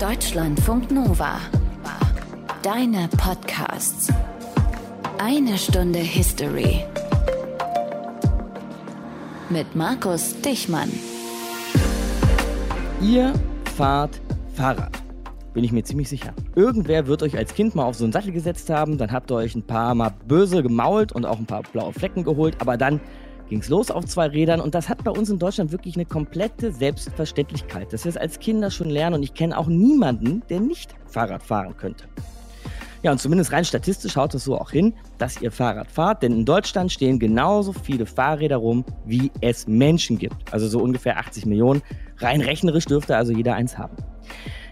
Deutschlandfunk Nova. Deine Podcasts. Eine Stunde History. Mit Markus Dichmann. Ihr fahrt Fahrrad. Bin ich mir ziemlich sicher. Irgendwer wird euch als Kind mal auf so einen Sattel gesetzt haben, dann habt ihr euch ein paar Mal böse gemault und auch ein paar blaue Flecken geholt, aber dann ging es los auf zwei Rädern und das hat bei uns in Deutschland wirklich eine komplette Selbstverständlichkeit, dass wir es als Kinder schon lernen und ich kenne auch niemanden, der nicht Fahrrad fahren könnte. Ja, und zumindest rein statistisch haut es so auch hin, dass ihr Fahrrad fahrt, denn in Deutschland stehen genauso viele Fahrräder rum, wie es Menschen gibt. Also so ungefähr 80 Millionen. Rein rechnerisch dürfte also jeder eins haben.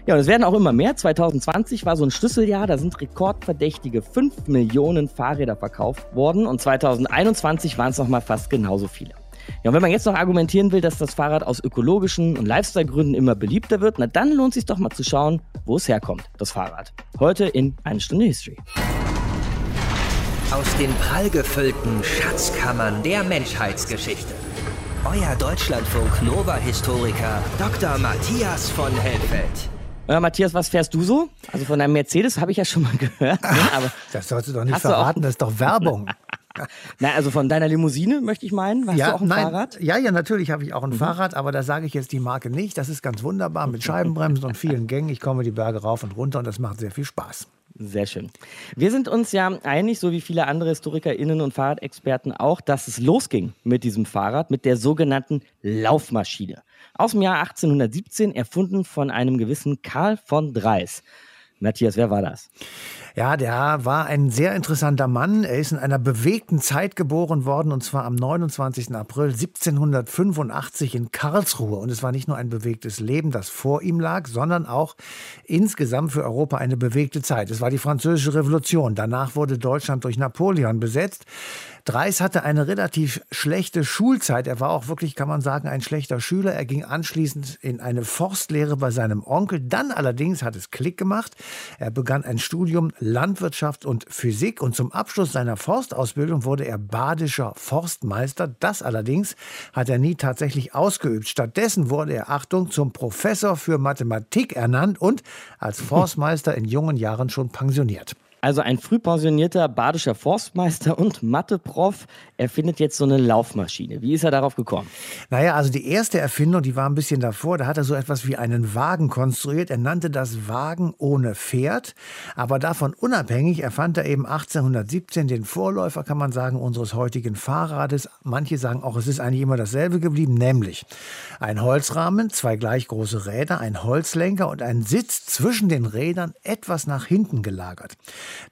Ja, und es werden auch immer mehr. 2020 war so ein Schlüsseljahr, da sind rekordverdächtige 5 Millionen Fahrräder verkauft worden und 2021 waren es nochmal fast genauso viele. Ja, und wenn man jetzt noch argumentieren will, dass das Fahrrad aus ökologischen und Lifestyle-Gründen immer beliebter wird, na dann lohnt es sich doch mal zu schauen, wo es herkommt, das Fahrrad. Heute in eine Stunde History. Aus den prallgefüllten Schatzkammern der Menschheitsgeschichte. Euer Deutschlandfunk Nova-Historiker Dr. Matthias von Helfeld. Ja, Matthias, was fährst du so? Also von deinem Mercedes habe ich ja schon mal gehört. Ne? Aber das sollst du doch nicht verraten, das ist doch Werbung. Na, also von deiner Limousine möchte ich meinen. Hast ja, du auch ein nein, Fahrrad? Ja, ja, natürlich habe ich auch ein mhm. Fahrrad, aber da sage ich jetzt die Marke nicht. Das ist ganz wunderbar mit Scheibenbremsen und vielen Gängen. Ich komme die Berge rauf und runter und das macht sehr viel Spaß. Sehr schön. Wir sind uns ja einig, so wie viele andere HistorikerInnen und Fahrradexperten auch, dass es losging mit diesem Fahrrad, mit der sogenannten Laufmaschine. Aus dem Jahr 1817, erfunden von einem gewissen Karl von Dreis. Matthias, wer war das? Ja, der war ein sehr interessanter Mann. Er ist in einer bewegten Zeit geboren worden, und zwar am 29. April 1785 in Karlsruhe. Und es war nicht nur ein bewegtes Leben, das vor ihm lag, sondern auch insgesamt für Europa eine bewegte Zeit. Es war die Französische Revolution. Danach wurde Deutschland durch Napoleon besetzt. Dreis hatte eine relativ schlechte Schulzeit. Er war auch wirklich, kann man sagen, ein schlechter Schüler. Er ging anschließend in eine Forstlehre bei seinem Onkel. Dann allerdings hat es Klick gemacht. Er begann ein Studium Landwirtschaft und Physik und zum Abschluss seiner Forstausbildung wurde er badischer Forstmeister. Das allerdings hat er nie tatsächlich ausgeübt. Stattdessen wurde er, Achtung, zum Professor für Mathematik ernannt und als Forstmeister in jungen Jahren schon pensioniert. Also ein früh pensionierter badischer Forstmeister und Mathe-Prof erfindet jetzt so eine Laufmaschine. Wie ist er darauf gekommen? Naja, also die erste Erfindung, die war ein bisschen davor. Da hat er so etwas wie einen Wagen konstruiert. Er nannte das Wagen ohne Pferd. Aber davon unabhängig erfand er eben 1817 den Vorläufer, kann man sagen, unseres heutigen Fahrrades. Manche sagen auch, es ist eigentlich immer dasselbe geblieben, nämlich ein Holzrahmen, zwei gleich große Räder, ein Holzlenker und ein Sitz zwischen den Rädern etwas nach hinten gelagert.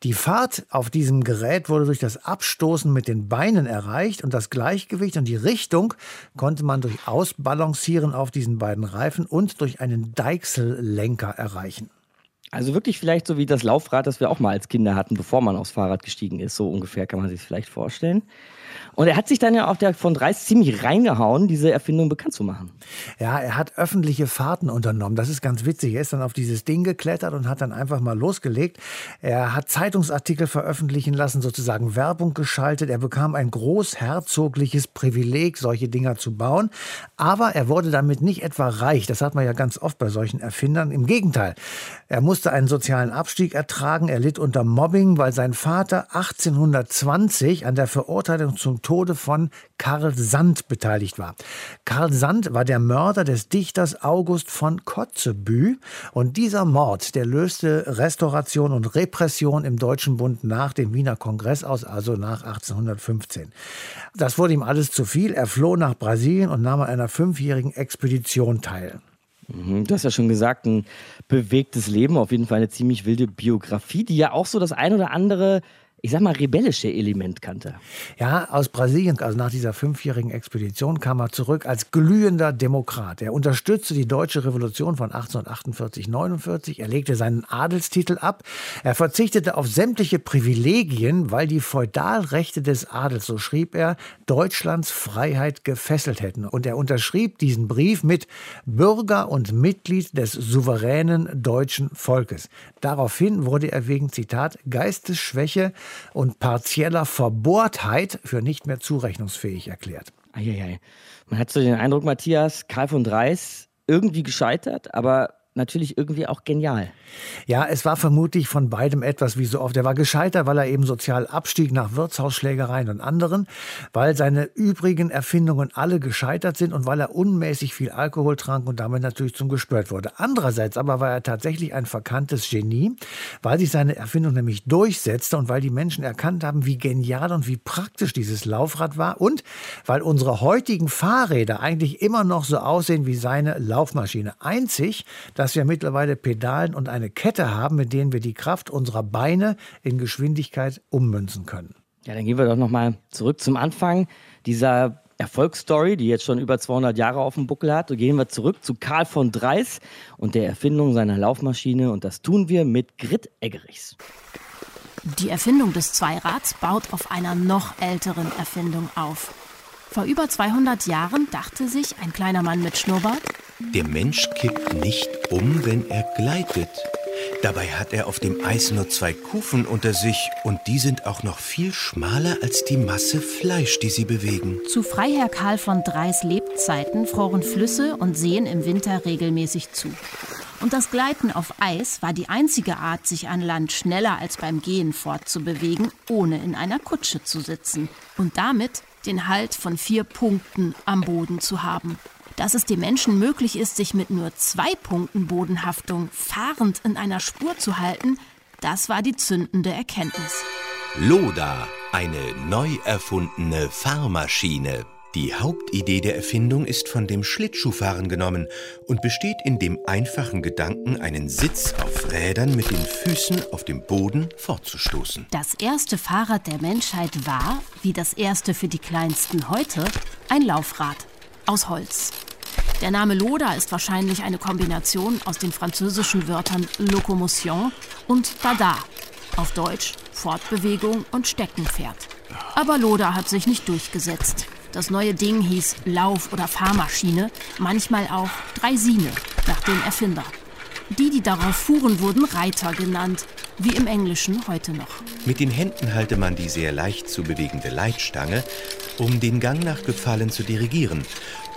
Die Fahrt auf diesem Gerät wurde durch das Abstoßen mit den Beinen erreicht und das Gleichgewicht und die Richtung konnte man durch Ausbalancieren auf diesen beiden Reifen und durch einen Deichsellenker erreichen. Also wirklich vielleicht so wie das Laufrad, das wir auch mal als Kinder hatten, bevor man aufs Fahrrad gestiegen ist. So ungefähr kann man sich vielleicht vorstellen. Und er hat sich dann ja auf der von Dreis ziemlich reingehauen, diese Erfindung bekannt zu machen. Ja, er hat öffentliche Fahrten unternommen. Das ist ganz witzig. Er ist dann auf dieses Ding geklettert und hat dann einfach mal losgelegt. Er hat Zeitungsartikel veröffentlichen lassen, sozusagen Werbung geschaltet. Er bekam ein großherzogliches Privileg, solche Dinger zu bauen. Aber er wurde damit nicht etwa reich. Das hat man ja ganz oft bei solchen Erfindern. Im Gegenteil. Er musste einen sozialen Abstieg ertragen. Er litt unter Mobbing, weil sein Vater 1820 an der Verurteilung zum Tode von Karl Sand beteiligt war. Karl Sand war der Mörder des Dichters August von Kotzebue und dieser Mord, der löste Restauration und Repression im Deutschen Bund nach dem Wiener Kongress aus, also nach 1815. Das wurde ihm alles zu viel. Er floh nach Brasilien und nahm an einer fünfjährigen Expedition teil. Mhm, du hast ja schon gesagt, ein bewegtes Leben, auf jeden Fall eine ziemlich wilde Biografie, die ja auch so das ein oder andere ich sag mal, rebellische Element kannte. Ja, aus Brasilien, also nach dieser fünfjährigen Expedition, kam er zurück als glühender Demokrat. Er unterstützte die deutsche Revolution von 1848-49. Er legte seinen Adelstitel ab. Er verzichtete auf sämtliche Privilegien, weil die Feudalrechte des Adels, so schrieb er, Deutschlands Freiheit gefesselt hätten. Und er unterschrieb diesen Brief mit Bürger und Mitglied des souveränen deutschen Volkes. Daraufhin wurde er wegen, Zitat, Geistesschwäche und partieller Verbohrtheit für nicht mehr zurechnungsfähig erklärt. Eieiei. Man hat so den Eindruck, Matthias, Karl von Dreis irgendwie gescheitert, aber natürlich irgendwie auch genial. Ja, es war vermutlich von beidem etwas wie so oft. Er war gescheiter, weil er eben sozial abstieg nach Wirtshausschlägereien und anderen, weil seine übrigen Erfindungen alle gescheitert sind und weil er unmäßig viel Alkohol trank und damit natürlich zum Gespört wurde. Andererseits aber war er tatsächlich ein verkanntes Genie, weil sich seine Erfindung nämlich durchsetzte und weil die Menschen erkannt haben, wie genial und wie praktisch dieses Laufrad war und weil unsere heutigen Fahrräder eigentlich immer noch so aussehen wie seine Laufmaschine. Einzig, dass wir mittlerweile Pedalen und eine Kette haben, mit denen wir die Kraft unserer Beine in Geschwindigkeit ummünzen können. Ja, dann gehen wir doch noch mal zurück zum Anfang dieser Erfolgsstory, die jetzt schon über 200 Jahre auf dem Buckel hat. So gehen wir zurück zu Karl von Dreis und der Erfindung seiner Laufmaschine und das tun wir mit Grit Eggerichs. Die Erfindung des Zweirads baut auf einer noch älteren Erfindung auf. Vor über 200 Jahren dachte sich ein kleiner Mann mit Schnurrbart, der Mensch kippt nicht um, wenn er gleitet. Dabei hat er auf dem Eis nur zwei Kufen unter sich und die sind auch noch viel schmaler als die Masse Fleisch, die sie bewegen. Zu Freiherr Karl von Dreis Lebzeiten froren Flüsse und Seen im Winter regelmäßig zu. Und das Gleiten auf Eis war die einzige Art, sich an Land schneller als beim Gehen fortzubewegen, ohne in einer Kutsche zu sitzen. Und damit den Halt von vier Punkten am Boden zu haben. Dass es dem Menschen möglich ist, sich mit nur zwei Punkten Bodenhaftung fahrend in einer Spur zu halten, das war die zündende Erkenntnis. Loda, eine neu erfundene Fahrmaschine. Die Hauptidee der Erfindung ist von dem Schlittschuhfahren genommen und besteht in dem einfachen Gedanken, einen Sitz auf Rädern mit den Füßen auf dem Boden fortzustoßen. Das erste Fahrrad der Menschheit war, wie das erste für die kleinsten heute, ein Laufrad aus Holz. Der Name Loda ist wahrscheinlich eine Kombination aus den französischen Wörtern Locomotion und Dada, auf Deutsch Fortbewegung und Steckenpferd. Aber Loda hat sich nicht durchgesetzt. Das neue Ding hieß Lauf- oder Fahrmaschine, manchmal auch Dreisine, nach dem Erfinder. Die, die darauf fuhren, wurden Reiter genannt, wie im Englischen heute noch. Mit den Händen halte man die sehr leicht zu bewegende Leitstange, um den Gang nach Gefallen zu dirigieren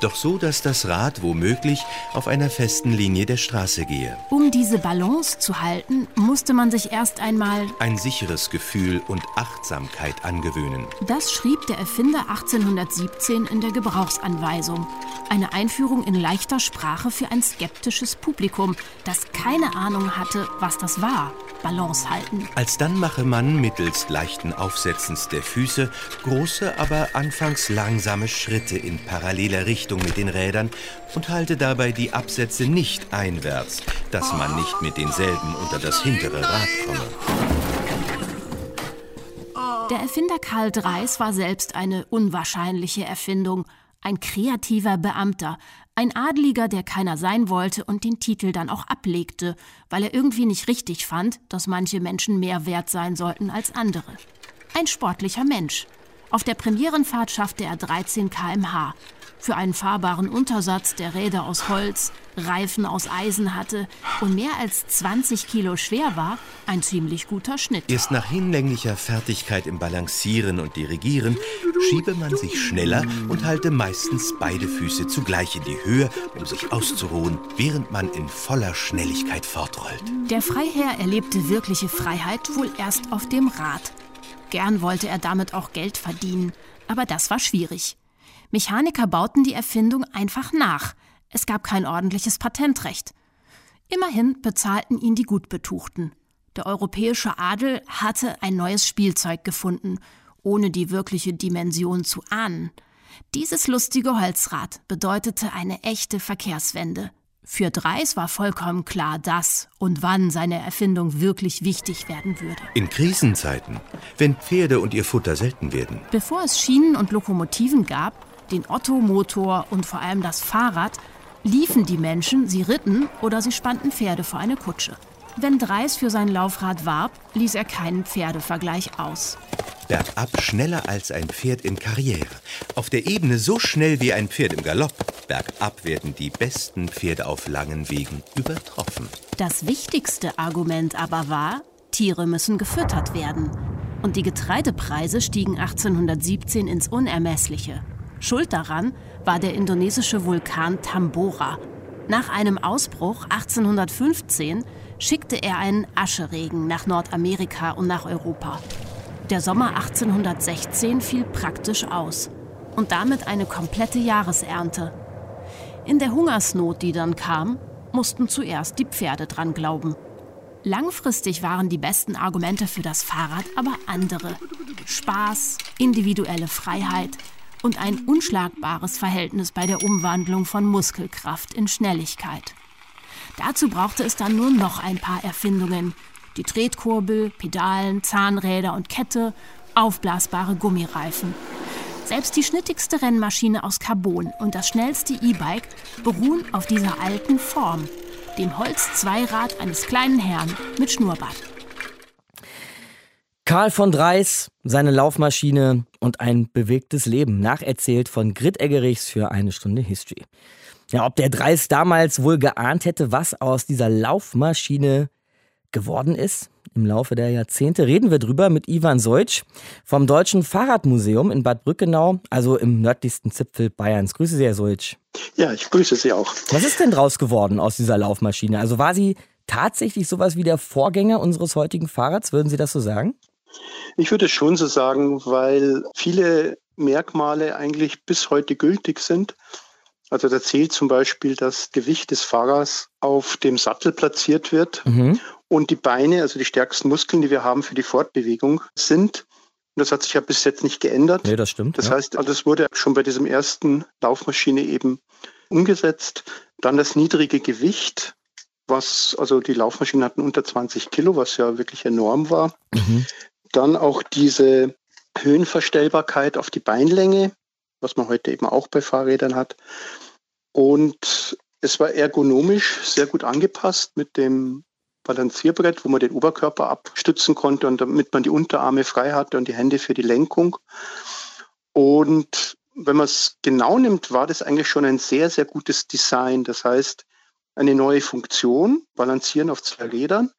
doch so, dass das Rad womöglich auf einer festen Linie der Straße gehe. Um diese Balance zu halten, musste man sich erst einmal ein sicheres Gefühl und Achtsamkeit angewöhnen. Das schrieb der Erfinder 1817 in der Gebrauchsanweisung. Eine Einführung in leichter Sprache für ein skeptisches Publikum, das keine Ahnung hatte, was das war. Balance halten. Alsdann mache man mittels leichten Aufsetzens der Füße große, aber anfangs langsame Schritte in paralleler Richtung mit den Rädern und halte dabei die Absätze nicht einwärts, dass man nicht mit denselben unter das hintere Rad komme. Der Erfinder Karl Dreis war selbst eine unwahrscheinliche Erfindung ein kreativer Beamter, ein Adliger, der keiner sein wollte und den Titel dann auch ablegte, weil er irgendwie nicht richtig fand, dass manche Menschen mehr wert sein sollten als andere. Ein sportlicher Mensch. Auf der Premierenfahrt schaffte er 13 km/h, für einen fahrbaren Untersatz, der Räder aus Holz, Reifen aus Eisen hatte und mehr als 20 Kilo schwer war, ein ziemlich guter Schnitt. Erst nach hinlänglicher Fertigkeit im Balancieren und Dirigieren schiebe man sich schneller und halte meistens beide Füße zugleich in die Höhe, um sich auszuruhen, während man in voller Schnelligkeit fortrollt. Der Freiherr erlebte wirkliche Freiheit wohl erst auf dem Rad. Gern wollte er damit auch Geld verdienen, aber das war schwierig. Mechaniker bauten die Erfindung einfach nach. Es gab kein ordentliches Patentrecht. Immerhin bezahlten ihn die Gutbetuchten. Der europäische Adel hatte ein neues Spielzeug gefunden, ohne die wirkliche Dimension zu ahnen. Dieses lustige Holzrad bedeutete eine echte Verkehrswende. Für Dreis war vollkommen klar, dass und wann seine Erfindung wirklich wichtig werden würde. In Krisenzeiten, wenn Pferde und ihr Futter selten werden. Bevor es Schienen und Lokomotiven gab, den Ottomotor und vor allem das Fahrrad, liefen die Menschen, sie ritten oder sie spannten Pferde vor eine Kutsche. Wenn Dreis für sein Laufrad warb, ließ er keinen Pferdevergleich aus. Bergab schneller als ein Pferd in Karriere. Auf der Ebene so schnell wie ein Pferd im Galopp. Bergab werden die besten Pferde auf langen Wegen übertroffen. Das wichtigste Argument aber war, Tiere müssen gefüttert werden. Und die Getreidepreise stiegen 1817 ins Unermessliche. Schuld daran war der indonesische Vulkan Tambora. Nach einem Ausbruch 1815 schickte er einen Ascheregen nach Nordamerika und nach Europa. Der Sommer 1816 fiel praktisch aus und damit eine komplette Jahresernte. In der Hungersnot, die dann kam, mussten zuerst die Pferde dran glauben. Langfristig waren die besten Argumente für das Fahrrad aber andere. Spaß, individuelle Freiheit und ein unschlagbares Verhältnis bei der Umwandlung von Muskelkraft in Schnelligkeit. Dazu brauchte es dann nur noch ein paar Erfindungen. Die Tretkurbel, Pedalen, Zahnräder und Kette, aufblasbare Gummireifen. Selbst die schnittigste Rennmaschine aus Carbon und das schnellste E-Bike beruhen auf dieser alten Form, dem Holzzweirad eines kleinen Herrn mit Schnurrbart. Karl von Dreis, seine Laufmaschine und ein bewegtes Leben, nacherzählt von Grit Eggerichs für eine Stunde History. Ja, ob der Dreis damals wohl geahnt hätte, was aus dieser Laufmaschine geworden ist? Im Laufe der Jahrzehnte reden wir drüber mit Ivan Seutsch vom Deutschen Fahrradmuseum in Bad Brückenau, also im nördlichsten Zipfel Bayerns. Grüße Sie, Herr Seutsch. Ja, ich grüße Sie auch. Was ist denn draus geworden aus dieser Laufmaschine? Also war sie tatsächlich sowas wie der Vorgänger unseres heutigen Fahrrads? Würden Sie das so sagen? Ich würde schon so sagen, weil viele Merkmale eigentlich bis heute gültig sind. Also da zählt zum Beispiel das Gewicht des Fahrers auf dem Sattel platziert wird mhm. und die Beine, also die stärksten Muskeln, die wir haben für die Fortbewegung, sind. Und das hat sich ja bis jetzt nicht geändert. Nee, das stimmt. Das ja. heißt, also es wurde schon bei diesem ersten Laufmaschine eben umgesetzt. Dann das niedrige Gewicht, was, also die Laufmaschinen hatten unter 20 Kilo, was ja wirklich enorm war. Mhm. Dann auch diese Höhenverstellbarkeit auf die Beinlänge, was man heute eben auch bei Fahrrädern hat. Und es war ergonomisch sehr gut angepasst mit dem Balancierbrett, wo man den Oberkörper abstützen konnte und damit man die Unterarme frei hatte und die Hände für die Lenkung. Und wenn man es genau nimmt, war das eigentlich schon ein sehr, sehr gutes Design. Das heißt, eine neue Funktion, Balancieren auf zwei Rädern,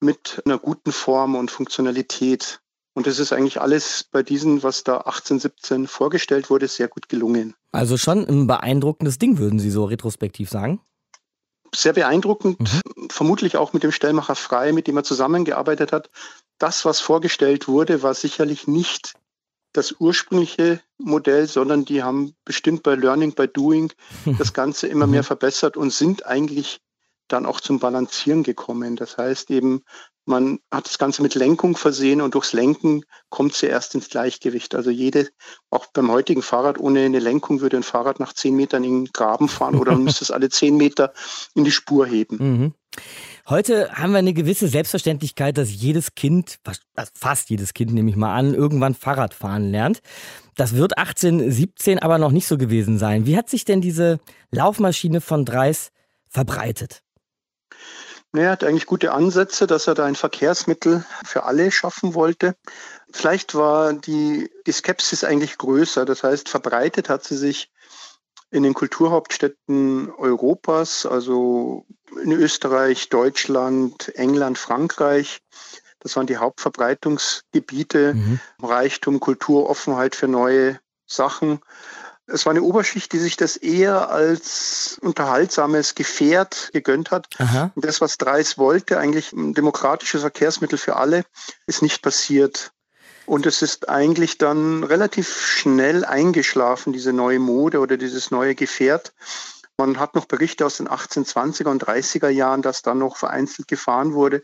mit einer guten Form und Funktionalität. Und das ist eigentlich alles bei diesen, was da 1817 vorgestellt wurde, sehr gut gelungen. Also schon ein beeindruckendes Ding, würden Sie so retrospektiv sagen? Sehr beeindruckend, mhm. vermutlich auch mit dem Stellmacher Frei, mit dem er zusammengearbeitet hat. Das, was vorgestellt wurde, war sicherlich nicht das ursprüngliche Modell, sondern die haben bestimmt bei Learning by Doing das Ganze immer mehr mhm. verbessert und sind eigentlich dann auch zum Balancieren gekommen. Das heißt eben, man hat das Ganze mit Lenkung versehen und durchs Lenken kommt sie erst ins Gleichgewicht. Also jede, auch beim heutigen Fahrrad ohne eine Lenkung würde ein Fahrrad nach zehn Metern in den Graben fahren oder man müsste es alle zehn Meter in die Spur heben. Mhm. Heute haben wir eine gewisse Selbstverständlichkeit, dass jedes Kind, fast jedes Kind nehme ich mal an, irgendwann Fahrrad fahren lernt. Das wird 1817 aber noch nicht so gewesen sein. Wie hat sich denn diese Laufmaschine von Dreis verbreitet? Er hat eigentlich gute Ansätze, dass er da ein Verkehrsmittel für alle schaffen wollte. Vielleicht war die, die Skepsis eigentlich größer. Das heißt, verbreitet hat sie sich in den Kulturhauptstädten Europas, also in Österreich, Deutschland, England, Frankreich. Das waren die Hauptverbreitungsgebiete. Mhm. Reichtum, Kultur, Offenheit für neue Sachen. Es war eine Oberschicht, die sich das eher als unterhaltsames Gefährt gegönnt hat. Aha. Und das, was Dreis wollte, eigentlich ein demokratisches Verkehrsmittel für alle, ist nicht passiert. Und es ist eigentlich dann relativ schnell eingeschlafen, diese neue Mode oder dieses neue Gefährt. Man hat noch Berichte aus den 1820er und 30er Jahren, dass dann noch vereinzelt gefahren wurde.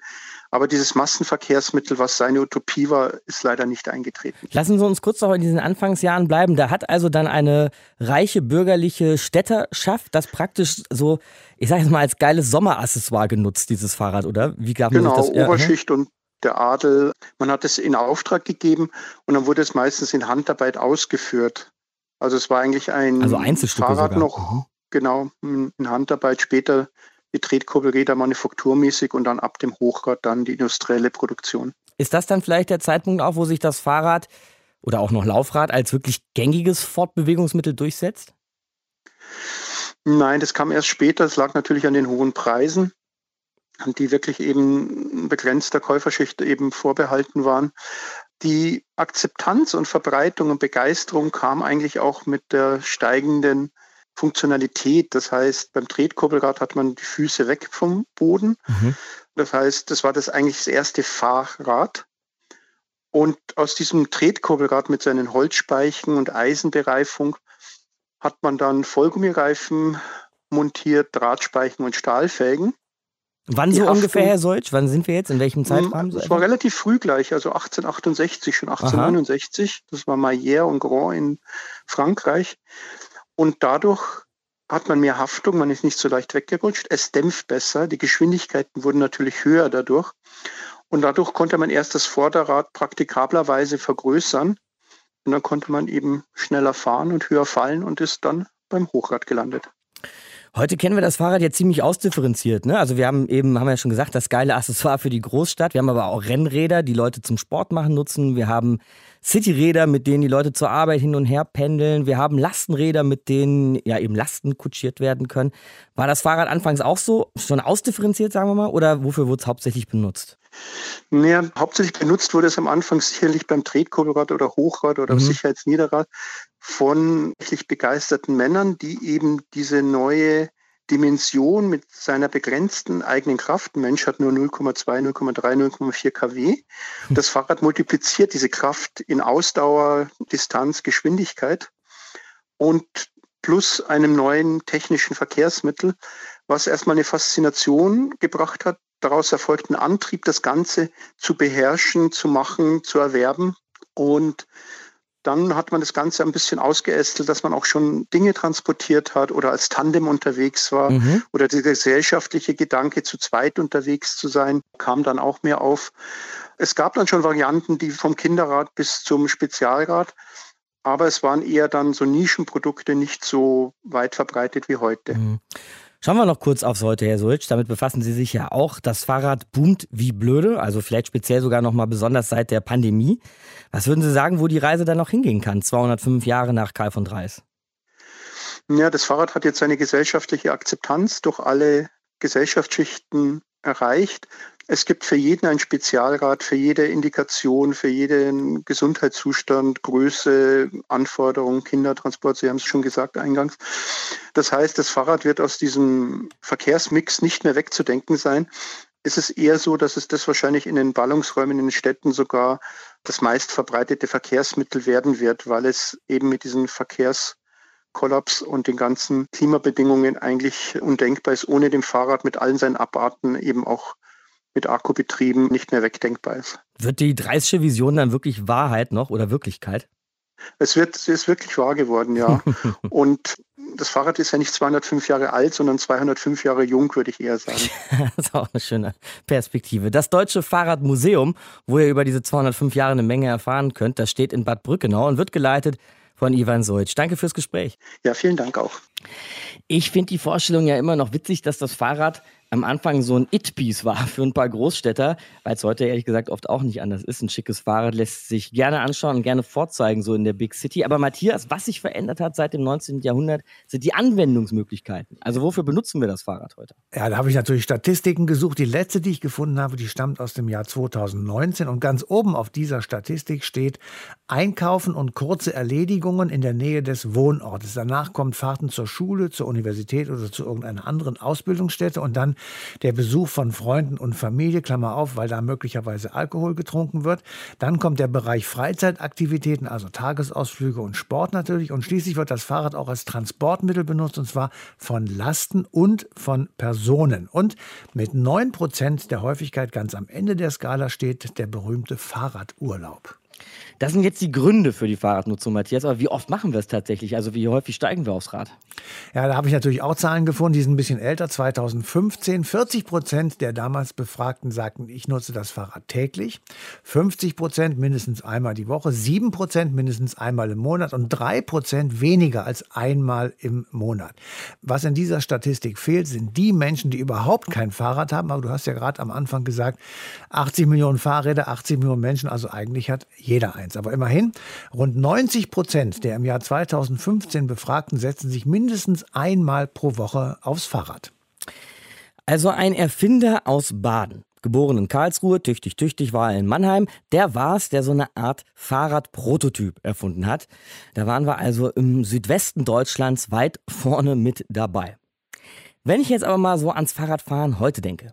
Aber dieses Massenverkehrsmittel, was seine Utopie war, ist leider nicht eingetreten. Lassen Sie uns kurz noch in diesen Anfangsjahren bleiben. Da hat also dann eine reiche bürgerliche Städterschaft das praktisch so, ich sage jetzt mal, als geiles Sommeraccessoire genutzt, dieses Fahrrad, oder? Wie gab genau, sich das? Genau, Oberschicht ja, und der Adel. Man hat es in Auftrag gegeben und dann wurde es meistens in Handarbeit ausgeführt. Also es war eigentlich ein also Fahrrad sogar. noch, mhm. genau, in Handarbeit. Später die Tretkurbelräder manufakturmäßig und dann ab dem Hochrad dann die industrielle Produktion. Ist das dann vielleicht der Zeitpunkt auch, wo sich das Fahrrad oder auch noch Laufrad als wirklich gängiges Fortbewegungsmittel durchsetzt? Nein, das kam erst später. Es lag natürlich an den hohen Preisen, die wirklich eben begrenzter Käuferschicht eben vorbehalten waren. Die Akzeptanz und Verbreitung und Begeisterung kam eigentlich auch mit der steigenden Funktionalität. Das heißt, beim Tretkurbelrad hat man die Füße weg vom Boden. Mhm. Das heißt, das war das eigentlich das erste Fahrrad. Und aus diesem Tretkurbelrad mit seinen Holzspeichen und Eisenbereifung hat man dann Vollgummireifen montiert, Drahtspeichen und Stahlfelgen. Wann die so Haftung, ungefähr, Herr Solch? Wann sind wir jetzt? In welchem Zeitraum? Es war relativ früh gleich, also 1868, schon 1869. Aha. Das war Maillère und Grand in Frankreich. Und dadurch hat man mehr Haftung, man ist nicht so leicht weggerutscht, es dämpft besser, die Geschwindigkeiten wurden natürlich höher dadurch. Und dadurch konnte man erst das Vorderrad praktikablerweise vergrößern. Und dann konnte man eben schneller fahren und höher fallen und ist dann beim Hochrad gelandet. Heute kennen wir das Fahrrad ja ziemlich ausdifferenziert. Ne? Also wir haben eben, haben wir ja schon gesagt, das geile Accessoire für die Großstadt. Wir haben aber auch Rennräder, die Leute zum Sport machen nutzen. Wir haben Cityräder, mit denen die Leute zur Arbeit hin und her pendeln. Wir haben Lastenräder, mit denen ja eben Lasten kutschiert werden können. War das Fahrrad anfangs auch so schon ausdifferenziert, sagen wir mal, oder wofür wurde es hauptsächlich benutzt? Naja, hauptsächlich benutzt wurde es am Anfang sicherlich beim Tretkurbelrad oder Hochrad oder mhm. Sicherheitsniederrad von wirklich begeisterten Männern, die eben diese neue Dimension mit seiner begrenzten eigenen Kraft. Ein Mensch hat nur 0,2, 0,3, 0,4 kW. Das Fahrrad multipliziert diese Kraft in Ausdauer, Distanz, Geschwindigkeit und plus einem neuen technischen Verkehrsmittel, was erstmal eine Faszination gebracht hat. Daraus erfolgt ein Antrieb, das Ganze zu beherrschen, zu machen, zu erwerben. Und dann hat man das Ganze ein bisschen ausgeästelt, dass man auch schon Dinge transportiert hat oder als Tandem unterwegs war mhm. oder der gesellschaftliche Gedanke, zu zweit unterwegs zu sein, kam dann auch mehr auf. Es gab dann schon Varianten, die vom Kinderrad bis zum Spezialrad, aber es waren eher dann so Nischenprodukte, nicht so weit verbreitet wie heute. Mhm. Schauen wir noch kurz aufs heute, Herr Sulc. Damit befassen Sie sich ja auch. Das Fahrrad boomt wie blöde, also vielleicht speziell sogar noch mal besonders seit der Pandemie. Was würden Sie sagen, wo die Reise dann noch hingehen kann, 205 Jahre nach Karl von Dreis? Ja, das Fahrrad hat jetzt eine gesellschaftliche Akzeptanz durch alle Gesellschaftsschichten erreicht. Es gibt für jeden ein Spezialrad, für jede Indikation, für jeden Gesundheitszustand, Größe, Anforderungen, Kindertransport, Sie haben es schon gesagt eingangs. Das heißt, das Fahrrad wird aus diesem Verkehrsmix nicht mehr wegzudenken sein. Es ist eher so, dass es das wahrscheinlich in den Ballungsräumen in den Städten sogar das meist verbreitete Verkehrsmittel werden wird, weil es eben mit diesen Verkehrskollaps und den ganzen Klimabedingungen eigentlich undenkbar ist, ohne dem Fahrrad mit allen seinen Abarten eben auch mit Akkubetrieben nicht mehr wegdenkbar ist. Wird die Dreische Vision dann wirklich Wahrheit noch oder Wirklichkeit? Es wird, es ist wirklich wahr geworden, ja. Und das Fahrrad ist ja nicht 205 Jahre alt, sondern 205 Jahre jung, würde ich eher sagen. das ist auch eine schöne Perspektive. Das Deutsche Fahrradmuseum, wo ihr über diese 205 Jahre eine Menge erfahren könnt, das steht in Bad Brückenau und wird geleitet von Ivan Soitsch. Danke fürs Gespräch. Ja, vielen Dank auch. Ich finde die Vorstellung ja immer noch witzig, dass das Fahrrad am Anfang so ein It-Piece war für ein paar Großstädter, weil es heute ehrlich gesagt oft auch nicht anders ist. Ein schickes Fahrrad lässt sich gerne anschauen und gerne vorzeigen, so in der Big City. Aber Matthias, was sich verändert hat seit dem 19. Jahrhundert, sind die Anwendungsmöglichkeiten. Also wofür benutzen wir das Fahrrad heute? Ja, da habe ich natürlich Statistiken gesucht. Die letzte, die ich gefunden habe, die stammt aus dem Jahr 2019. Und ganz oben auf dieser Statistik steht Einkaufen und kurze Erledigungen in der Nähe des Wohnortes. Danach kommt Fahrten zur Schule, zur Universität oder zu irgendeiner anderen Ausbildungsstätte und dann der Besuch von Freunden und Familie, Klammer auf, weil da möglicherweise Alkohol getrunken wird. Dann kommt der Bereich Freizeitaktivitäten, also Tagesausflüge und Sport natürlich. Und schließlich wird das Fahrrad auch als Transportmittel benutzt, und zwar von Lasten und von Personen. Und mit 9 Prozent der Häufigkeit ganz am Ende der Skala steht der berühmte Fahrradurlaub. Das sind jetzt die Gründe für die Fahrradnutzung, Matthias. Aber wie oft machen wir es tatsächlich? Also wie häufig steigen wir aufs Rad? Ja, da habe ich natürlich auch Zahlen gefunden, die sind ein bisschen älter. 2015, 40 Prozent der damals Befragten sagten, ich nutze das Fahrrad täglich. 50 Prozent mindestens einmal die Woche, 7 Prozent mindestens einmal im Monat und 3 Prozent weniger als einmal im Monat. Was in dieser Statistik fehlt, sind die Menschen, die überhaupt kein Fahrrad haben. Aber du hast ja gerade am Anfang gesagt, 80 Millionen Fahrräder, 80 Millionen Menschen, also eigentlich hat jeder eins. Aber immerhin, rund 90 Prozent der im Jahr 2015 Befragten setzen sich mindestens einmal pro Woche aufs Fahrrad. Also ein Erfinder aus Baden Geboren in Karlsruhe, tüchtig, tüchtig war er in Mannheim. Der war es, der so eine Art Fahrradprototyp erfunden hat. Da waren wir also im Südwesten Deutschlands weit vorne mit dabei. Wenn ich jetzt aber mal so ans Fahrradfahren heute denke,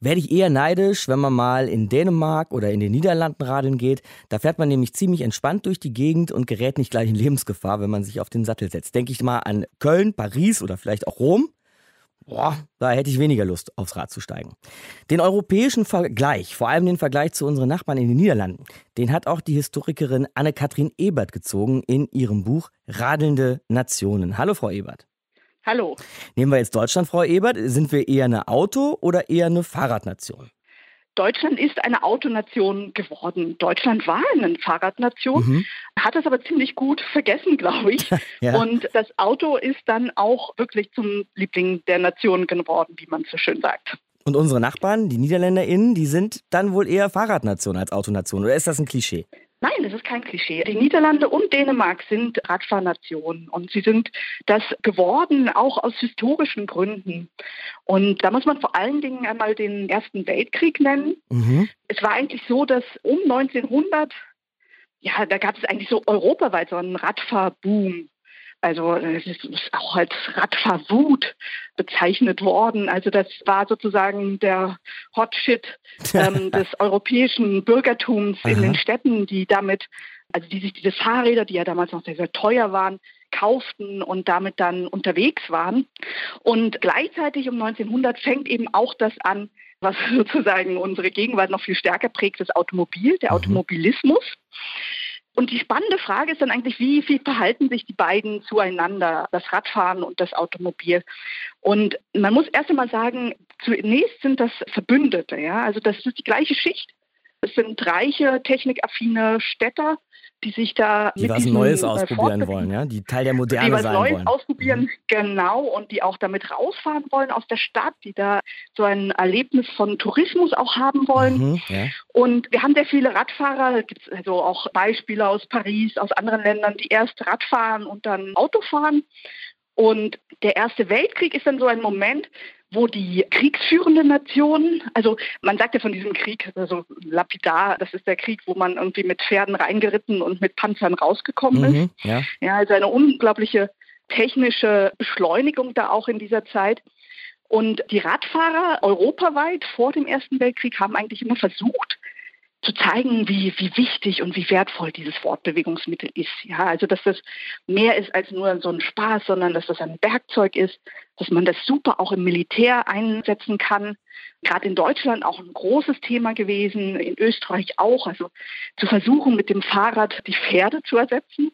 werde ich eher neidisch, wenn man mal in Dänemark oder in den Niederlanden radeln geht. Da fährt man nämlich ziemlich entspannt durch die Gegend und gerät nicht gleich in Lebensgefahr, wenn man sich auf den Sattel setzt. Denke ich mal an Köln, Paris oder vielleicht auch Rom. Boah, da hätte ich weniger Lust, aufs Rad zu steigen. Den europäischen Vergleich, vor allem den Vergleich zu unseren Nachbarn in den Niederlanden, den hat auch die Historikerin Anne-Kathrin Ebert gezogen in ihrem Buch Radelnde Nationen. Hallo, Frau Ebert. Hallo. Nehmen wir jetzt Deutschland, Frau Ebert. Sind wir eher eine Auto- oder eher eine Fahrradnation? Deutschland ist eine Autonation geworden. Deutschland war eine Fahrradnation, mhm. hat das aber ziemlich gut vergessen, glaube ich. ja. Und das Auto ist dann auch wirklich zum Liebling der Nation geworden, wie man so schön sagt. Und unsere Nachbarn, die NiederländerInnen, die sind dann wohl eher Fahrradnation als Autonation. Oder ist das ein Klischee? Nein, das ist kein Klischee. Die Niederlande und Dänemark sind Radfahrnationen und sie sind das geworden, auch aus historischen Gründen. Und da muss man vor allen Dingen einmal den Ersten Weltkrieg nennen. Mhm. Es war eigentlich so, dass um 1900 ja, da gab es eigentlich so europaweit so einen Radfahrboom. Also es ist auch als Radfahrwut bezeichnet worden. Also das war sozusagen der Hotshit ähm, des europäischen Bürgertums Aha. in den Städten, die damit, also die sich diese Fahrräder, die ja damals noch sehr, sehr teuer waren, kauften und damit dann unterwegs waren. Und gleichzeitig um 1900 fängt eben auch das an, was sozusagen unsere Gegenwart noch viel stärker prägt, das Automobil, der mhm. Und die spannende Frage ist dann eigentlich, wie, wie verhalten sich die beiden zueinander, das Radfahren und das Automobil? Und man muss erst einmal sagen, zunächst sind das Verbündete, ja, also das ist die gleiche Schicht. Es sind reiche, technikaffine Städter, die sich da die was Neues äh, ausprobieren wollen, ja, die Teil der Moderne die was sein Neues wollen. ausprobieren, mhm. genau, und die auch damit rausfahren wollen aus der Stadt, die da so ein Erlebnis von Tourismus auch haben wollen. Mhm, ja. Und wir haben sehr viele Radfahrer, gibt es also auch Beispiele aus Paris, aus anderen Ländern, die erst Radfahren und dann Auto fahren. Und der Erste Weltkrieg ist dann so ein Moment, wo die kriegsführenden Nationen, also man sagt ja von diesem Krieg, also lapidar, das ist der Krieg, wo man irgendwie mit Pferden reingeritten und mit Panzern rausgekommen mhm, ist. Ja. ja, also eine unglaubliche technische Beschleunigung da auch in dieser Zeit. Und die Radfahrer europaweit vor dem Ersten Weltkrieg haben eigentlich immer versucht, zu zeigen, wie, wie wichtig und wie wertvoll dieses Fortbewegungsmittel ist. Ja, also dass das mehr ist als nur so ein Spaß, sondern dass das ein Werkzeug ist, dass man das super auch im Militär einsetzen kann. Gerade in Deutschland auch ein großes Thema gewesen, in Österreich auch. Also zu versuchen, mit dem Fahrrad die Pferde zu ersetzen.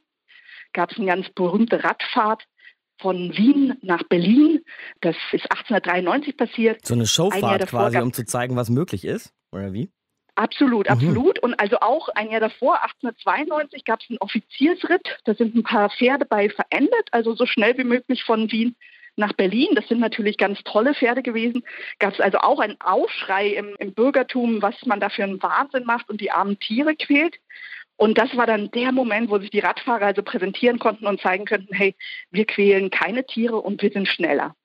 Gab es eine ganz berühmte Radfahrt von Wien nach Berlin. Das ist 1893 passiert. So eine Showfahrt quasi, um zu zeigen, was möglich ist, oder wie? Absolut, mhm. absolut. Und also auch ein Jahr davor, 1892, gab es einen Offiziersritt. Da sind ein paar Pferde bei verendet, also so schnell wie möglich von Wien nach Berlin. Das sind natürlich ganz tolle Pferde gewesen. Gab es also auch einen Aufschrei im, im Bürgertum, was man da für einen Wahnsinn macht und die armen Tiere quält. Und das war dann der Moment, wo sich die Radfahrer also präsentieren konnten und zeigen könnten, hey, wir quälen keine Tiere und wir sind schneller.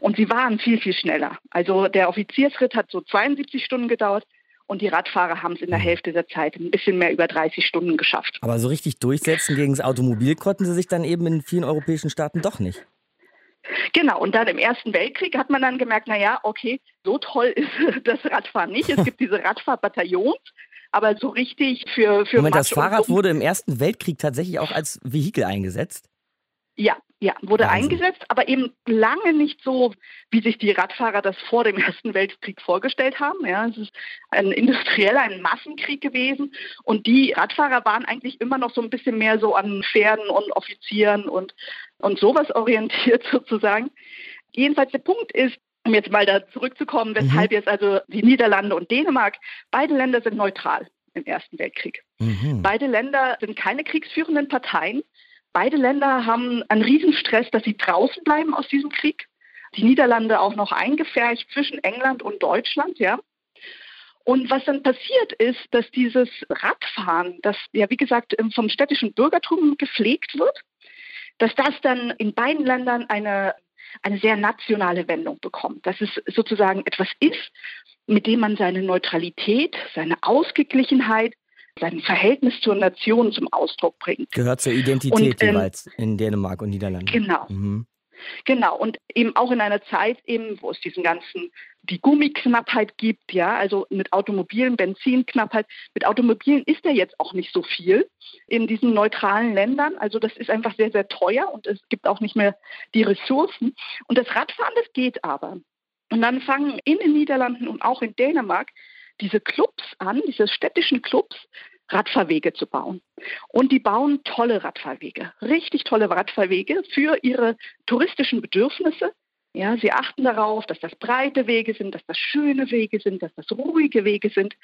Und sie waren viel, viel schneller. Also der Offiziersritt hat so 72 Stunden gedauert. Und die Radfahrer haben es in der mhm. Hälfte der Zeit ein bisschen mehr über 30 Stunden geschafft. Aber so richtig durchsetzen gegen das Automobil konnten sie sich dann eben in vielen europäischen Staaten doch nicht. Genau, und dann im Ersten Weltkrieg hat man dann gemerkt, naja, okay, so toll ist das Radfahren nicht. Es gibt diese Radfahrbataillons, aber so richtig für... für Moment, das Fahrrad wurde im Ersten Weltkrieg tatsächlich auch als Vehikel eingesetzt? Ja, ja, wurde Wahnsinn. eingesetzt, aber eben lange nicht so, wie sich die Radfahrer das vor dem Ersten Weltkrieg vorgestellt haben. Ja, es ist ein industrieller, ein Massenkrieg gewesen und die Radfahrer waren eigentlich immer noch so ein bisschen mehr so an Pferden und Offizieren und, und sowas orientiert sozusagen. Jedenfalls der Punkt ist, um jetzt mal da zurückzukommen, weshalb mhm. jetzt also die Niederlande und Dänemark, beide Länder sind neutral im Ersten Weltkrieg. Mhm. Beide Länder sind keine kriegsführenden Parteien. Beide Länder haben einen Riesenstress, dass sie draußen bleiben aus diesem Krieg. Die Niederlande auch noch eingefärcht zwischen England und Deutschland, ja. Und was dann passiert ist, dass dieses Radfahren, das ja wie gesagt vom städtischen Bürgertum gepflegt wird, dass das dann in beiden Ländern eine, eine sehr nationale Wendung bekommt. Dass es sozusagen etwas ist, mit dem man seine Neutralität, seine Ausgeglichenheit, sein Verhältnis zur Nation zum Ausdruck bringt. Gehört zur Identität und, ähm, jeweils in Dänemark und Niederlanden. Genau. Mhm. Genau, und eben auch in einer Zeit, eben, wo es diesen ganzen, die Gummiknappheit gibt, ja, also mit Automobilen, Benzinknappheit. Mit Automobilen ist ja jetzt auch nicht so viel in diesen neutralen Ländern. Also das ist einfach sehr, sehr teuer und es gibt auch nicht mehr die Ressourcen. Und das Radfahren, das geht aber. Und dann fangen in den Niederlanden und auch in Dänemark diese Clubs an, diese städtischen Clubs, Radfahrwege zu bauen. Und die bauen tolle Radfahrwege, richtig tolle Radfahrwege für ihre touristischen Bedürfnisse. Ja, sie achten darauf, dass das breite Wege sind, dass das schöne Wege sind, dass das ruhige Wege sind.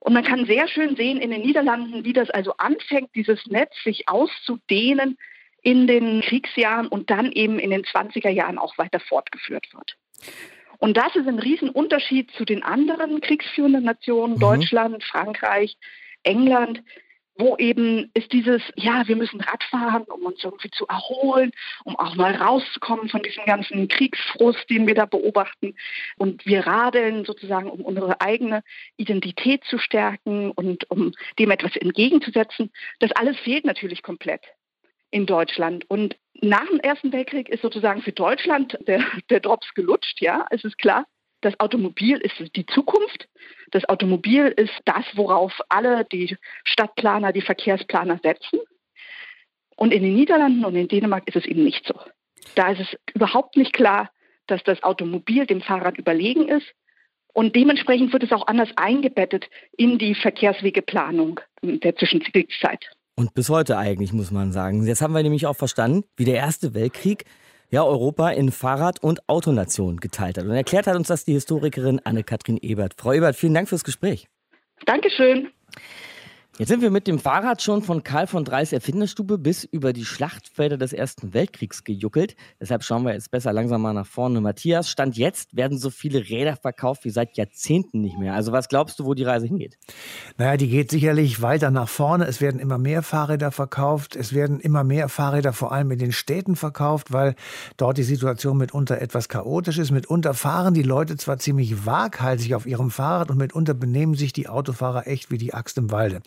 Und man kann sehr schön sehen in den Niederlanden, wie das also anfängt, dieses Netz sich auszudehnen in den Kriegsjahren und dann eben in den 20er Jahren auch weiter fortgeführt wird. Und das ist ein Riesenunterschied zu den anderen kriegsführenden Nationen, mhm. Deutschland, Frankreich, England, wo eben ist dieses, ja, wir müssen Radfahren, um uns irgendwie zu erholen, um auch mal rauszukommen von diesem ganzen Kriegsfrust, den wir da beobachten. Und wir radeln sozusagen, um unsere eigene Identität zu stärken und um dem etwas entgegenzusetzen. Das alles fehlt natürlich komplett in Deutschland. Und nach dem Ersten Weltkrieg ist sozusagen für Deutschland der, der Drops gelutscht, ja, es ist klar. Das Automobil ist die Zukunft. Das Automobil ist das, worauf alle die Stadtplaner, die Verkehrsplaner setzen. Und in den Niederlanden und in Dänemark ist es eben nicht so. Da ist es überhaupt nicht klar, dass das Automobil dem Fahrrad überlegen ist. Und dementsprechend wird es auch anders eingebettet in die Verkehrswegeplanung der Zwischenkriegszeit. Und bis heute eigentlich, muss man sagen. Jetzt haben wir nämlich auch verstanden, wie der Erste Weltkrieg ja, Europa in Fahrrad- und Autonation geteilt hat. Und erklärt hat uns das die Historikerin Anne-Kathrin Ebert. Frau Ebert, vielen Dank fürs Gespräch. Dankeschön. Jetzt sind wir mit dem Fahrrad schon von Karl von Dreis Erfinderstube bis über die Schlachtfelder des Ersten Weltkriegs gejuckelt. Deshalb schauen wir jetzt besser langsam mal nach vorne. Matthias, Stand jetzt werden so viele Räder verkauft wie seit Jahrzehnten nicht mehr. Also was glaubst du, wo die Reise hingeht? Naja, die geht sicherlich weiter nach vorne. Es werden immer mehr Fahrräder verkauft. Es werden immer mehr Fahrräder vor allem in den Städten verkauft, weil dort die Situation mitunter etwas chaotisch ist. Mitunter fahren die Leute zwar ziemlich waghalsig auf ihrem Fahrrad und mitunter benehmen sich die Autofahrer echt wie die Axt im Walde.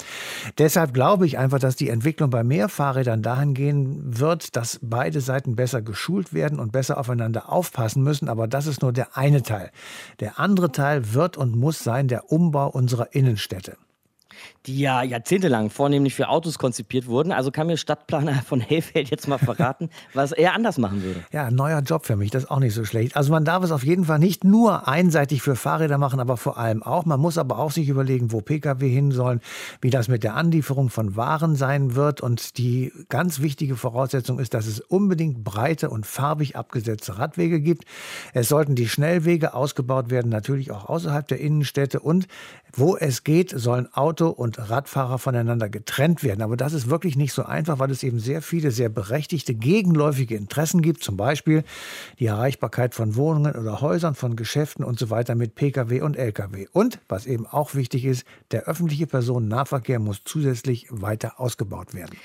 Deshalb glaube ich einfach, dass die Entwicklung bei mehr Fahrrädern dahin gehen wird, dass beide Seiten besser geschult werden und besser aufeinander aufpassen müssen. Aber das ist nur der eine Teil. Der andere Teil wird und muss sein der Umbau unserer Innenstädte die ja jahrzehntelang vornehmlich für Autos konzipiert wurden. Also kann mir Stadtplaner von Hellfeld jetzt mal verraten, was er anders machen würde. Ja, ein neuer Job für mich, das ist auch nicht so schlecht. Also man darf es auf jeden Fall nicht nur einseitig für Fahrräder machen, aber vor allem auch. Man muss aber auch sich überlegen, wo Pkw hin sollen, wie das mit der Anlieferung von Waren sein wird. Und die ganz wichtige Voraussetzung ist, dass es unbedingt breite und farbig abgesetzte Radwege gibt. Es sollten die Schnellwege ausgebaut werden, natürlich auch außerhalb der Innenstädte. Und wo es geht, sollen Auto und Radfahrer voneinander getrennt werden. Aber das ist wirklich nicht so einfach, weil es eben sehr viele sehr berechtigte gegenläufige Interessen gibt. Zum Beispiel die Erreichbarkeit von Wohnungen oder Häusern, von Geschäften und so weiter mit Pkw und Lkw. Und was eben auch wichtig ist, der öffentliche Personennahverkehr muss zusätzlich weiter ausgebaut werden.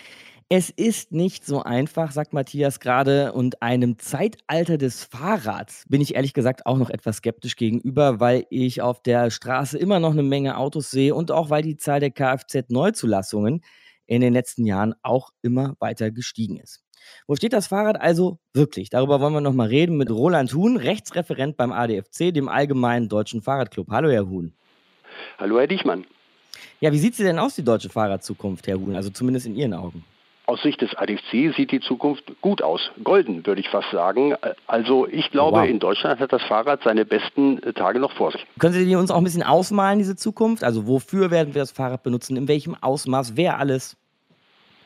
Es ist nicht so einfach, sagt Matthias gerade, und einem Zeitalter des Fahrrads bin ich ehrlich gesagt auch noch etwas skeptisch gegenüber, weil ich auf der Straße immer noch eine Menge Autos sehe und auch weil die Zahl der Kfz-Neuzulassungen in den letzten Jahren auch immer weiter gestiegen ist. Wo steht das Fahrrad also wirklich? Darüber wollen wir noch mal reden mit Roland Huhn, Rechtsreferent beim ADFC, dem Allgemeinen Deutschen Fahrradclub. Hallo, Herr Huhn. Hallo, Herr Dichmann. Ja, wie sieht sie denn aus, die deutsche Fahrradzukunft, Herr Huhn? Also zumindest in Ihren Augen. Aus Sicht des ADFC sieht die Zukunft gut aus. Golden, würde ich fast sagen. Also ich glaube, wow. in Deutschland hat das Fahrrad seine besten Tage noch vor sich. Können Sie uns auch ein bisschen ausmalen, diese Zukunft? Also wofür werden wir das Fahrrad benutzen? In welchem Ausmaß? Wer alles?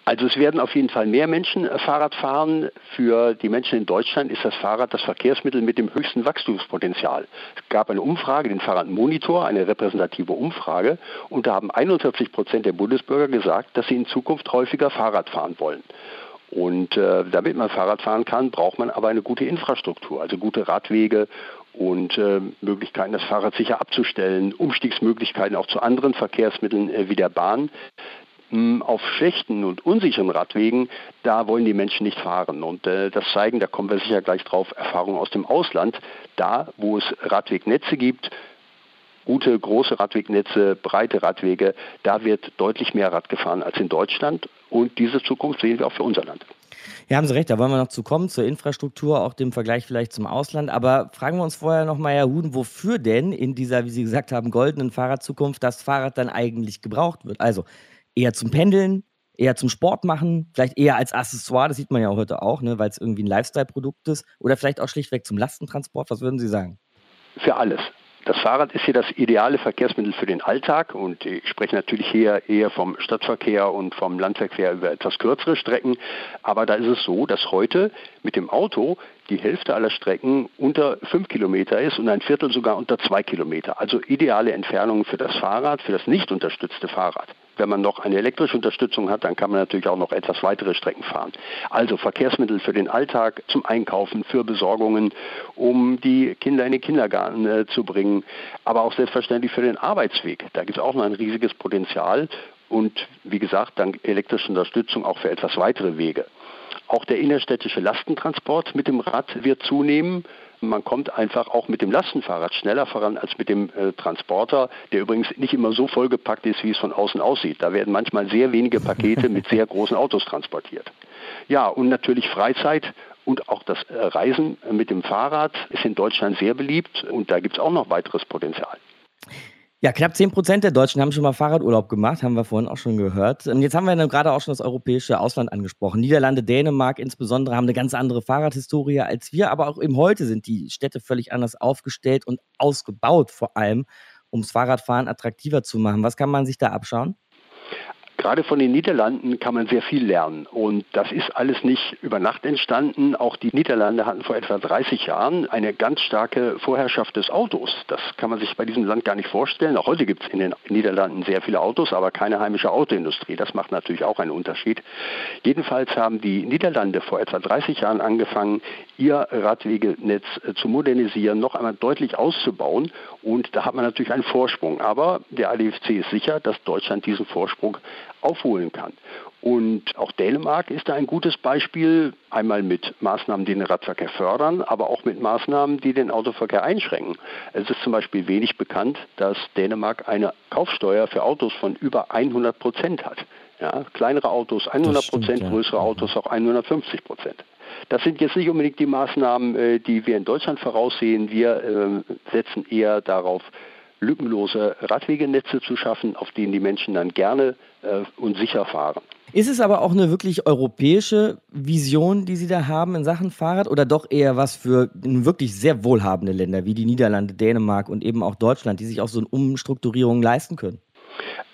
Also es werden auf jeden Fall mehr Menschen äh, Fahrrad fahren. Für die Menschen in Deutschland ist das Fahrrad das Verkehrsmittel mit dem höchsten Wachstumspotenzial. Es gab eine Umfrage, den Fahrradmonitor, eine repräsentative Umfrage, und da haben 41 Prozent der Bundesbürger gesagt, dass sie in Zukunft häufiger Fahrrad fahren wollen. Und äh, damit man Fahrrad fahren kann, braucht man aber eine gute Infrastruktur, also gute Radwege und äh, Möglichkeiten, das Fahrrad sicher abzustellen, Umstiegsmöglichkeiten auch zu anderen Verkehrsmitteln äh, wie der Bahn. Hm, auf schlechten und unsicheren Radwegen, da wollen die Menschen nicht fahren. Und äh, das zeigen, da kommen wir sicher gleich drauf, Erfahrungen aus dem Ausland. Da, wo es Radwegnetze gibt, gute große Radwegnetze, breite Radwege, da wird deutlich mehr Rad gefahren als in Deutschland. Und diese Zukunft sehen wir auch für unser Land. Ja, haben Sie recht, da wollen wir noch zu kommen, zur Infrastruktur, auch dem Vergleich vielleicht zum Ausland. Aber fragen wir uns vorher nochmal, Herr Huden, wofür denn in dieser, wie Sie gesagt haben, goldenen Fahrradzukunft das Fahrrad dann eigentlich gebraucht wird? Also eher zum Pendeln, eher zum Sport machen, vielleicht eher als Accessoire, das sieht man ja heute auch, ne, weil es irgendwie ein Lifestyle-Produkt ist, oder vielleicht auch schlichtweg zum Lastentransport. Was würden Sie sagen? Für alles. Das Fahrrad ist hier das ideale Verkehrsmittel für den Alltag und ich spreche natürlich hier eher vom Stadtverkehr und vom Landverkehr über etwas kürzere Strecken. Aber da ist es so, dass heute mit dem Auto die Hälfte aller Strecken unter fünf Kilometer ist und ein Viertel sogar unter zwei Kilometer. Also ideale Entfernungen für das Fahrrad, für das nicht unterstützte Fahrrad. Wenn man noch eine elektrische Unterstützung hat, dann kann man natürlich auch noch etwas weitere Strecken fahren. Also Verkehrsmittel für den Alltag, zum Einkaufen, für Besorgungen, um die Kinder in den Kindergarten äh, zu bringen, aber auch selbstverständlich für den Arbeitsweg. Da gibt es auch noch ein riesiges Potenzial und wie gesagt, dank elektrischer Unterstützung auch für etwas weitere Wege. Auch der innerstädtische Lastentransport mit dem Rad wird zunehmen. Man kommt einfach auch mit dem Lastenfahrrad schneller voran als mit dem äh, Transporter, der übrigens nicht immer so vollgepackt ist, wie es von außen aussieht. Da werden manchmal sehr wenige Pakete mit sehr großen Autos transportiert. Ja, und natürlich Freizeit und auch das äh, Reisen mit dem Fahrrad ist in Deutschland sehr beliebt und da gibt es auch noch weiteres Potenzial. Ja, knapp 10 Prozent der Deutschen haben schon mal Fahrradurlaub gemacht, haben wir vorhin auch schon gehört. Und jetzt haben wir gerade auch schon das europäische Ausland angesprochen. Niederlande, Dänemark insbesondere haben eine ganz andere Fahrradhistorie als wir, aber auch eben heute sind die Städte völlig anders aufgestellt und ausgebaut, vor allem, ums Fahrradfahren attraktiver zu machen. Was kann man sich da abschauen? Gerade von den Niederlanden kann man sehr viel lernen. Und das ist alles nicht über Nacht entstanden. Auch die Niederlande hatten vor etwa 30 Jahren eine ganz starke Vorherrschaft des Autos. Das kann man sich bei diesem Land gar nicht vorstellen. Auch heute gibt es in den Niederlanden sehr viele Autos, aber keine heimische Autoindustrie. Das macht natürlich auch einen Unterschied. Jedenfalls haben die Niederlande vor etwa 30 Jahren angefangen, ihr Radwegenetz äh, zu modernisieren, noch einmal deutlich auszubauen. Und da hat man natürlich einen Vorsprung. Aber der ADFC ist sicher, dass Deutschland diesen Vorsprung aufholen kann. Und auch Dänemark ist da ein gutes Beispiel, einmal mit Maßnahmen, die den Radverkehr fördern, aber auch mit Maßnahmen, die den Autoverkehr einschränken. Es ist zum Beispiel wenig bekannt, dass Dänemark eine Kaufsteuer für Autos von über 100 Prozent hat. Ja, kleinere Autos 100 Prozent, größere ja. Autos auch 150 Prozent. Das sind jetzt nicht unbedingt die Maßnahmen, äh, die wir in Deutschland voraussehen. Wir äh, setzen eher darauf, lückenlose Radwegenetze zu schaffen, auf denen die Menschen dann gerne und sicher fahren. Ist es aber auch eine wirklich europäische Vision, die Sie da haben in Sachen Fahrrad oder doch eher was für wirklich sehr wohlhabende Länder wie die Niederlande, Dänemark und eben auch Deutschland, die sich auch so eine Umstrukturierung leisten können?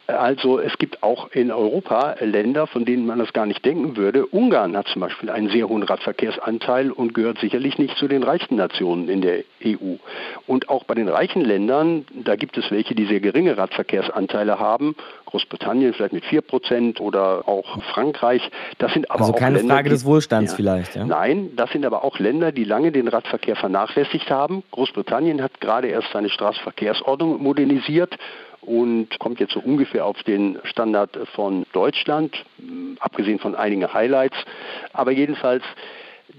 Also es gibt auch in Europa Länder, von denen man das gar nicht denken würde. Ungarn hat zum Beispiel einen sehr hohen Radverkehrsanteil und gehört sicherlich nicht zu den reichsten Nationen in der EU. Und auch bei den reichen Ländern, da gibt es welche, die sehr geringe Radverkehrsanteile haben. Großbritannien vielleicht mit 4 Prozent oder auch Frankreich. Das sind aber also auch keine Länder, Frage des Wohlstands ja, vielleicht. Ja? Nein, das sind aber auch Länder, die lange den Radverkehr vernachlässigt haben. Großbritannien hat gerade erst seine Straßenverkehrsordnung modernisiert und kommt jetzt so ungefähr auf den Standard von Deutschland, abgesehen von einigen Highlights. Aber jedenfalls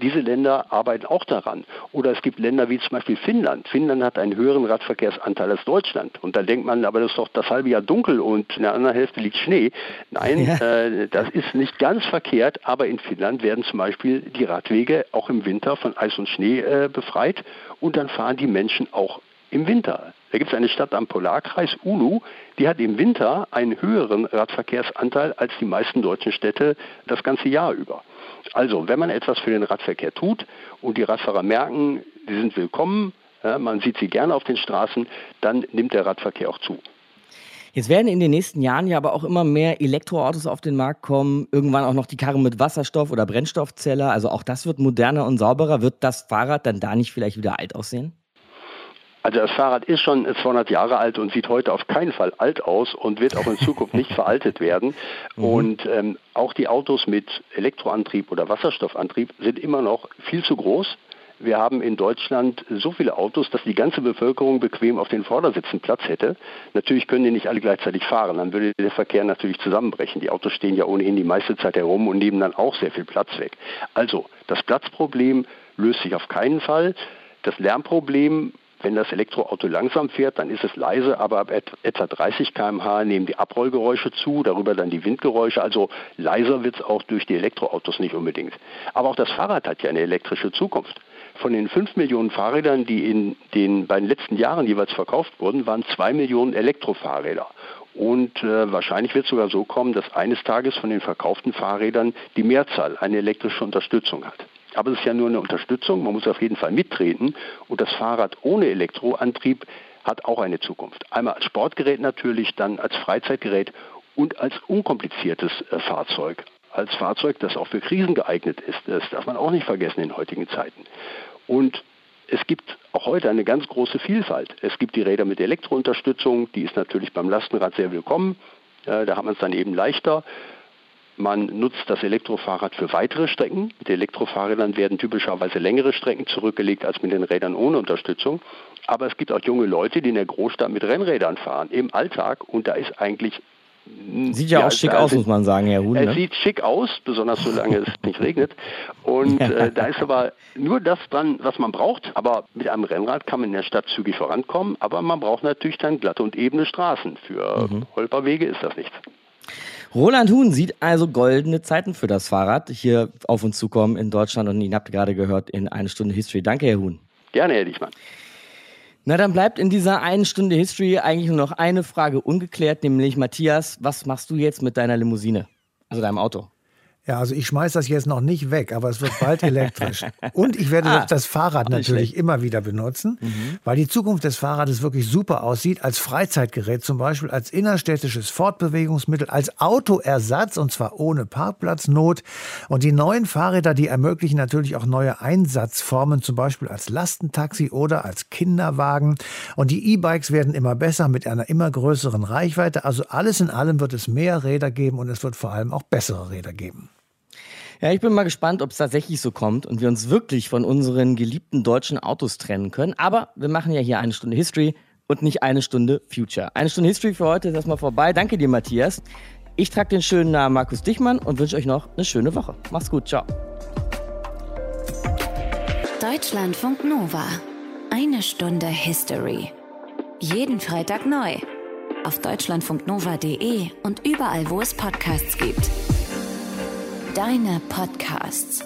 diese Länder arbeiten auch daran. Oder es gibt Länder wie zum Beispiel Finnland. Finnland hat einen höheren Radverkehrsanteil als Deutschland. Und da denkt man, aber das ist doch das halbe Jahr dunkel und in der anderen Hälfte liegt Schnee. Nein, ja. äh, das ist nicht ganz verkehrt, aber in Finnland werden zum Beispiel die Radwege auch im Winter von Eis und Schnee äh, befreit und dann fahren die Menschen auch im Winter. Da gibt es eine Stadt am Polarkreis, Ulu, die hat im Winter einen höheren Radverkehrsanteil als die meisten deutschen Städte das ganze Jahr über. Also, wenn man etwas für den Radverkehr tut und die Radfahrer merken, sie sind willkommen, ja, man sieht sie gerne auf den Straßen, dann nimmt der Radverkehr auch zu. Jetzt werden in den nächsten Jahren ja aber auch immer mehr Elektroautos auf den Markt kommen. Irgendwann auch noch die Karre mit Wasserstoff- oder Brennstoffzelle. Also auch das wird moderner und sauberer. Wird das Fahrrad dann da nicht vielleicht wieder alt aussehen? Also das Fahrrad ist schon 200 Jahre alt und sieht heute auf keinen Fall alt aus und wird auch in Zukunft nicht veraltet werden. Mhm. Und ähm, auch die Autos mit Elektroantrieb oder Wasserstoffantrieb sind immer noch viel zu groß. Wir haben in Deutschland so viele Autos, dass die ganze Bevölkerung bequem auf den Vordersitzen Platz hätte. Natürlich können die nicht alle gleichzeitig fahren, dann würde der Verkehr natürlich zusammenbrechen. Die Autos stehen ja ohnehin die meiste Zeit herum und nehmen dann auch sehr viel Platz weg. Also das Platzproblem löst sich auf keinen Fall. Das Lärmproblem Wenn das Elektroauto langsam fährt, dann ist es leise, aber ab etwa 30 km/h nehmen die Abrollgeräusche zu, darüber dann die Windgeräusche. Also leiser wird es auch durch die Elektroautos nicht unbedingt. Aber auch das Fahrrad hat ja eine elektrische Zukunft. Von den 5 Millionen Fahrrädern, die in den beiden letzten Jahren jeweils verkauft wurden, waren 2 Millionen Elektrofahrräder. Und äh, wahrscheinlich wird es sogar so kommen, dass eines Tages von den verkauften Fahrrädern die Mehrzahl eine elektrische Unterstützung hat. Aber es ist ja nur eine Unterstützung, man muss auf jeden Fall mittreten. Und das Fahrrad ohne Elektroantrieb hat auch eine Zukunft. Einmal als Sportgerät natürlich, dann als Freizeitgerät und als unkompliziertes äh, Fahrzeug. Als Fahrzeug, das auch für Krisen geeignet ist. Das darf man auch nicht vergessen in heutigen Zeiten. Und es gibt auch heute eine ganz große Vielfalt. Es gibt die Räder mit Elektrounterstützung, die ist natürlich beim Lastenrad sehr willkommen. Äh, da hat man es dann eben leichter. Man nutzt das Elektrofahrrad für weitere Strecken. Mit Elektrofahrrädern werden typischerweise längere Strecken zurückgelegt als mit den Rädern ohne Unterstützung. Aber es gibt auch junge Leute, die in der Großstadt mit Rennrädern fahren, im Alltag. Und da ist eigentlich Sieht ja, ja auch schick aus, muss man sagen, Herr Huhn. Es ne? sieht schick aus, besonders solange es nicht regnet. Und äh, da ist aber nur das dran, was man braucht. Aber mit einem Rennrad kann man in der Stadt zügig vorankommen. Aber man braucht natürlich dann glatte und ebene Straßen. Für mhm. Holperwege ist das nichts. Roland Huhn sieht also goldene Zeiten für das Fahrrad hier auf uns zukommen in Deutschland und ihn habt ihr gerade gehört in eine Stunde History. Danke, Herr Huhn. Gerne, Herr Dichmann. Na, dann bleibt in dieser einen Stunde History eigentlich nur noch eine Frage ungeklärt, nämlich Matthias, was machst du jetzt mit deiner Limousine? Also deinem Auto? Ja, also ich schmeiße das jetzt noch nicht weg, aber es wird bald elektrisch. Und ich werde ah, das Fahrrad natürlich immer wieder benutzen, mhm. weil die Zukunft des Fahrrades wirklich super aussieht, als Freizeitgerät zum Beispiel, als innerstädtisches Fortbewegungsmittel, als Autoersatz und zwar ohne Parkplatznot. Und die neuen Fahrräder, die ermöglichen natürlich auch neue Einsatzformen, zum Beispiel als Lastentaxi oder als Kinderwagen. Und die E-Bikes werden immer besser mit einer immer größeren Reichweite. Also alles in allem wird es mehr Räder geben und es wird vor allem auch bessere Räder geben. Ja, ich bin mal gespannt, ob es tatsächlich so kommt und wir uns wirklich von unseren geliebten deutschen Autos trennen können. Aber wir machen ja hier eine Stunde History und nicht eine Stunde Future. Eine Stunde History für heute ist erstmal vorbei. Danke dir, Matthias. Ich trage den schönen Namen Markus Dichmann und wünsche euch noch eine schöne Woche. Macht's gut, ciao. Deutschlandfunk Nova. Eine Stunde History. Jeden Freitag neu. Auf deutschlandfunknova.de und überall, wo es Podcasts gibt. Deine Podcasts.